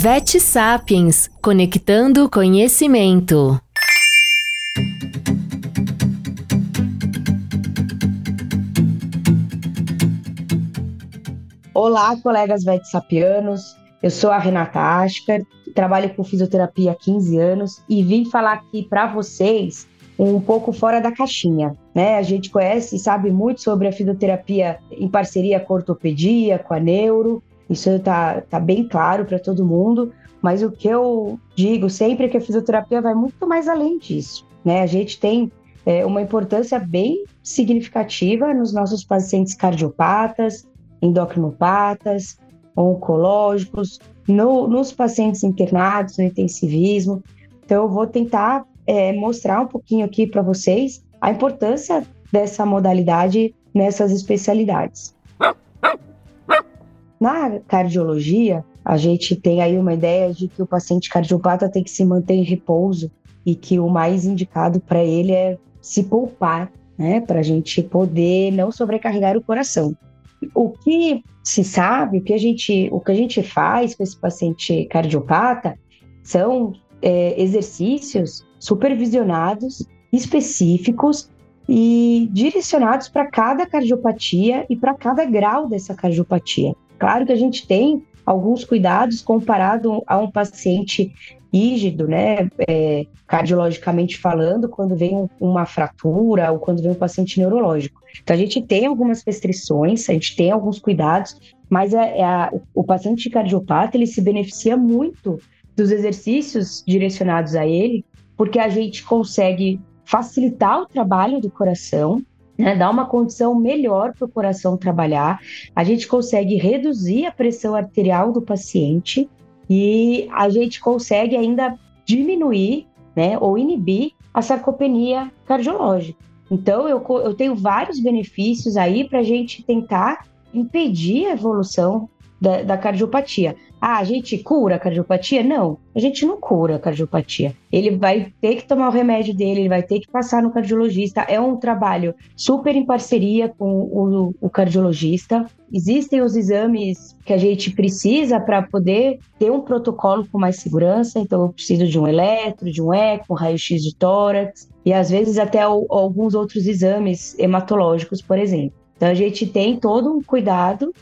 Vet Sapiens Conectando Conhecimento. Olá, colegas Vet Sapianos. Eu sou a Renata Aschker, trabalho com fisioterapia há 15 anos e vim falar aqui para vocês um pouco fora da caixinha. Né? A gente conhece e sabe muito sobre a fisioterapia em parceria com a ortopedia, com a neuro, isso está tá bem claro para todo mundo, mas o que eu digo sempre é que a fisioterapia vai muito mais além disso. Né? A gente tem é, uma importância bem significativa nos nossos pacientes cardiopatas, endocrinopatas, oncológicos, no, nos pacientes internados no intensivismo. Então, eu vou tentar é, mostrar um pouquinho aqui para vocês a importância dessa modalidade nessas especialidades. Na cardiologia, a gente tem aí uma ideia de que o paciente cardiopata tem que se manter em repouso e que o mais indicado para ele é se poupar, né, para a gente poder não sobrecarregar o coração. O que se sabe, o que a gente, o que a gente faz com esse paciente cardiopata são é, exercícios supervisionados, específicos e direcionados para cada cardiopatia e para cada grau dessa cardiopatia. Claro que a gente tem alguns cuidados comparado a um paciente rígido, né, é, cardiologicamente falando, quando vem uma fratura ou quando vem um paciente neurológico. Então, a gente tem algumas restrições, a gente tem alguns cuidados, mas a, é, a, o, o paciente cardiopata, ele se beneficia muito dos exercícios direcionados a ele, porque a gente consegue facilitar o trabalho do coração, né, dar uma condição melhor para o coração trabalhar, a gente consegue reduzir a pressão arterial do paciente e a gente consegue ainda diminuir né, ou inibir a sarcopenia cardiológica. Então, eu, eu tenho vários benefícios aí para a gente tentar impedir a evolução da, da cardiopatia. Ah, a gente cura a cardiopatia? Não, a gente não cura a cardiopatia. Ele vai ter que tomar o remédio dele, ele vai ter que passar no cardiologista. É um trabalho super em parceria com o, o cardiologista. Existem os exames que a gente precisa para poder ter um protocolo com mais segurança. Então, eu preciso de um eletro, de um eco, um raio-x de tórax e às vezes até o, alguns outros exames hematológicos, por exemplo. Então, a gente tem todo um cuidado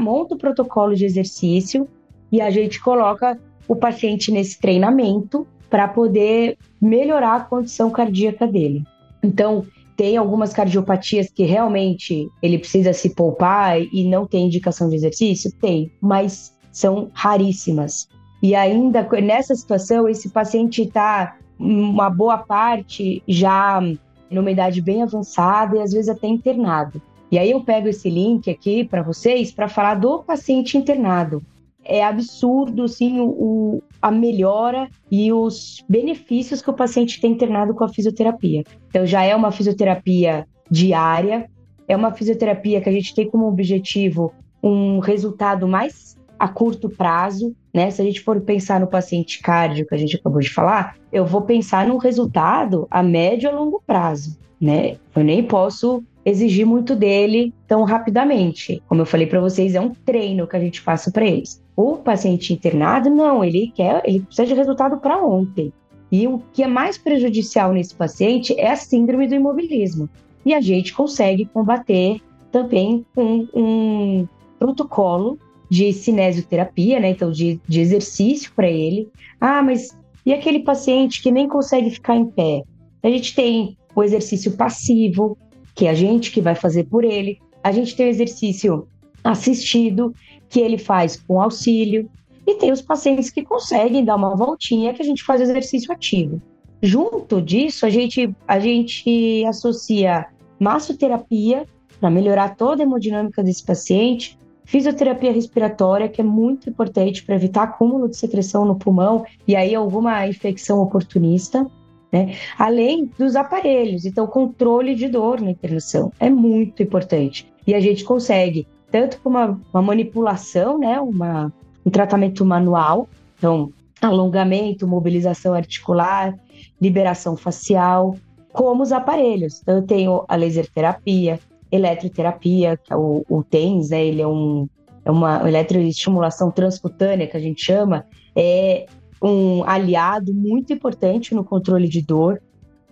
monta o protocolo de exercício e a gente coloca o paciente nesse treinamento para poder melhorar a condição cardíaca dele. Então, tem algumas cardiopatias que realmente ele precisa se poupar e não tem indicação de exercício? Tem, mas são raríssimas. E ainda nessa situação, esse paciente está uma boa parte já numa idade bem avançada e às vezes até internado. E aí eu pego esse link aqui para vocês para falar do paciente internado. É absurdo, sim, o, a melhora e os benefícios que o paciente tem internado com a fisioterapia. Então, já é uma fisioterapia diária, é uma fisioterapia que a gente tem como objetivo um resultado mais a curto prazo, né? Se a gente for pensar no paciente cárdio que a gente acabou de falar, eu vou pensar no resultado a médio e a longo prazo, né? Eu nem posso exigir muito dele tão rapidamente. Como eu falei para vocês, é um treino que a gente passa para eles. O paciente internado, não, ele quer, ele precisa de resultado para ontem. E o que é mais prejudicial nesse paciente é a síndrome do imobilismo. E a gente consegue combater também com um protocolo de cinesioterapia, né? Então, de, de exercício para ele. Ah, mas e aquele paciente que nem consegue ficar em pé? A gente tem o exercício passivo, que é a gente que vai fazer por ele. A gente tem o exercício assistido, que ele faz com auxílio, e tem os pacientes que conseguem dar uma voltinha, que a gente faz exercício ativo. Junto disso, a gente, a gente associa massoterapia para melhorar toda a hemodinâmica desse paciente, fisioterapia respiratória, que é muito importante para evitar acúmulo de secreção no pulmão e aí alguma infecção oportunista, né? Além dos aparelhos, então controle de dor na internação é muito importante. E a gente consegue, tanto com uma, uma manipulação, né? uma, um tratamento manual, então alongamento, mobilização articular, liberação facial, como os aparelhos. Então, eu tenho a laser terapia, eletroterapia, que é o, o TENS, né? ele é um, é uma eletroestimulação transcutânea que a gente chama, é um aliado muito importante no controle de dor.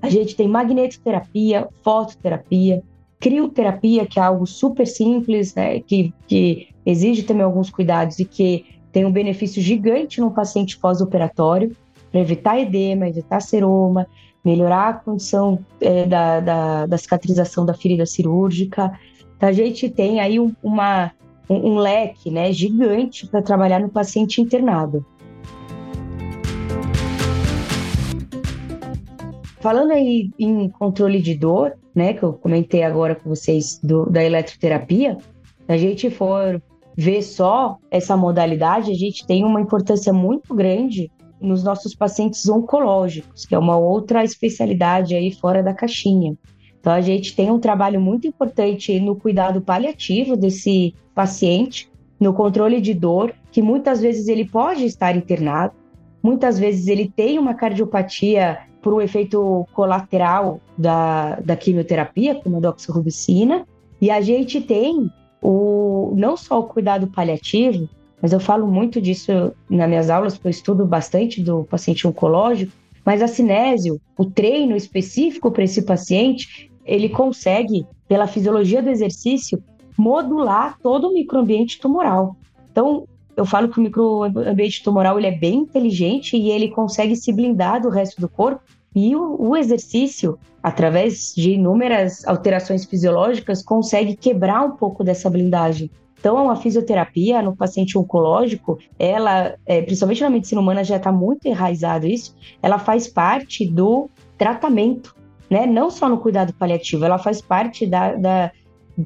A gente tem magnetoterapia, fototerapia, crioterapia, que é algo super simples, né, que, que exige também alguns cuidados e que tem um benefício gigante no paciente pós-operatório, para evitar edema, evitar seroma, melhorar a condição é, da, da, da, cicatrização da ferida cirúrgica. Então, a gente tem aí um, uma, um, um leque né, gigante para trabalhar no paciente internado. Falando aí em controle de dor, né, que eu comentei agora com vocês do, da eletroterapia, se a gente for ver só essa modalidade, a gente tem uma importância muito grande nos nossos pacientes oncológicos, que é uma outra especialidade aí fora da caixinha. Então a gente tem um trabalho muito importante no cuidado paliativo desse paciente, no controle de dor, que muitas vezes ele pode estar internado, muitas vezes ele tem uma cardiopatia por um efeito colateral da, da quimioterapia, como a doxorubicina, e a gente tem o, não só o cuidado paliativo, mas eu falo muito disso nas minhas aulas, porque eu estudo bastante do paciente oncológico, mas a cinésio, o treino específico para esse paciente, ele consegue, pela fisiologia do exercício, modular todo o microambiente tumoral. Então, eu falo que o microambiente tumoral ele é bem inteligente e ele consegue se blindar do resto do corpo. E o, o exercício, através de inúmeras alterações fisiológicas, consegue quebrar um pouco dessa blindagem. Então, a fisioterapia no paciente oncológico, ela, é, principalmente na medicina humana, já está muito enraizado isso, ela faz parte do tratamento, né? Não só no cuidado paliativo, ela faz parte da, da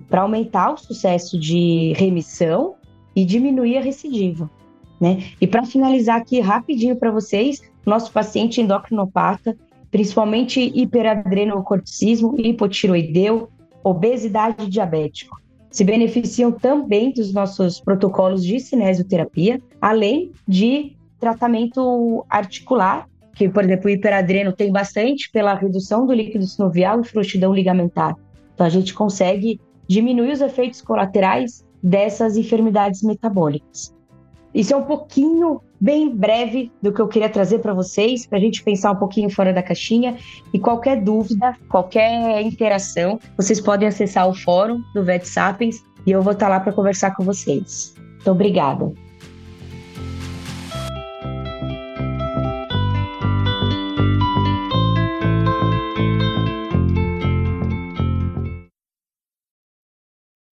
para aumentar o sucesso de remissão e diminuir a recidiva, né? E para finalizar aqui rapidinho para vocês, nosso paciente endocrinopata, principalmente hiperadrenocorticismo, hipotiroideu, obesidade diabético se beneficiam também dos nossos protocolos de cinesioterapia, além de tratamento articular, que, por exemplo, o hiperadreno tem bastante pela redução do líquido sinovial e frouxidão ligamentar. Então, a gente consegue diminuir os efeitos colaterais dessas enfermidades metabólicas. Isso é um pouquinho, bem breve, do que eu queria trazer para vocês, para a gente pensar um pouquinho fora da caixinha. E qualquer dúvida, qualquer interação, vocês podem acessar o fórum do Vet Sapiens e eu vou estar tá lá para conversar com vocês. Muito obrigada.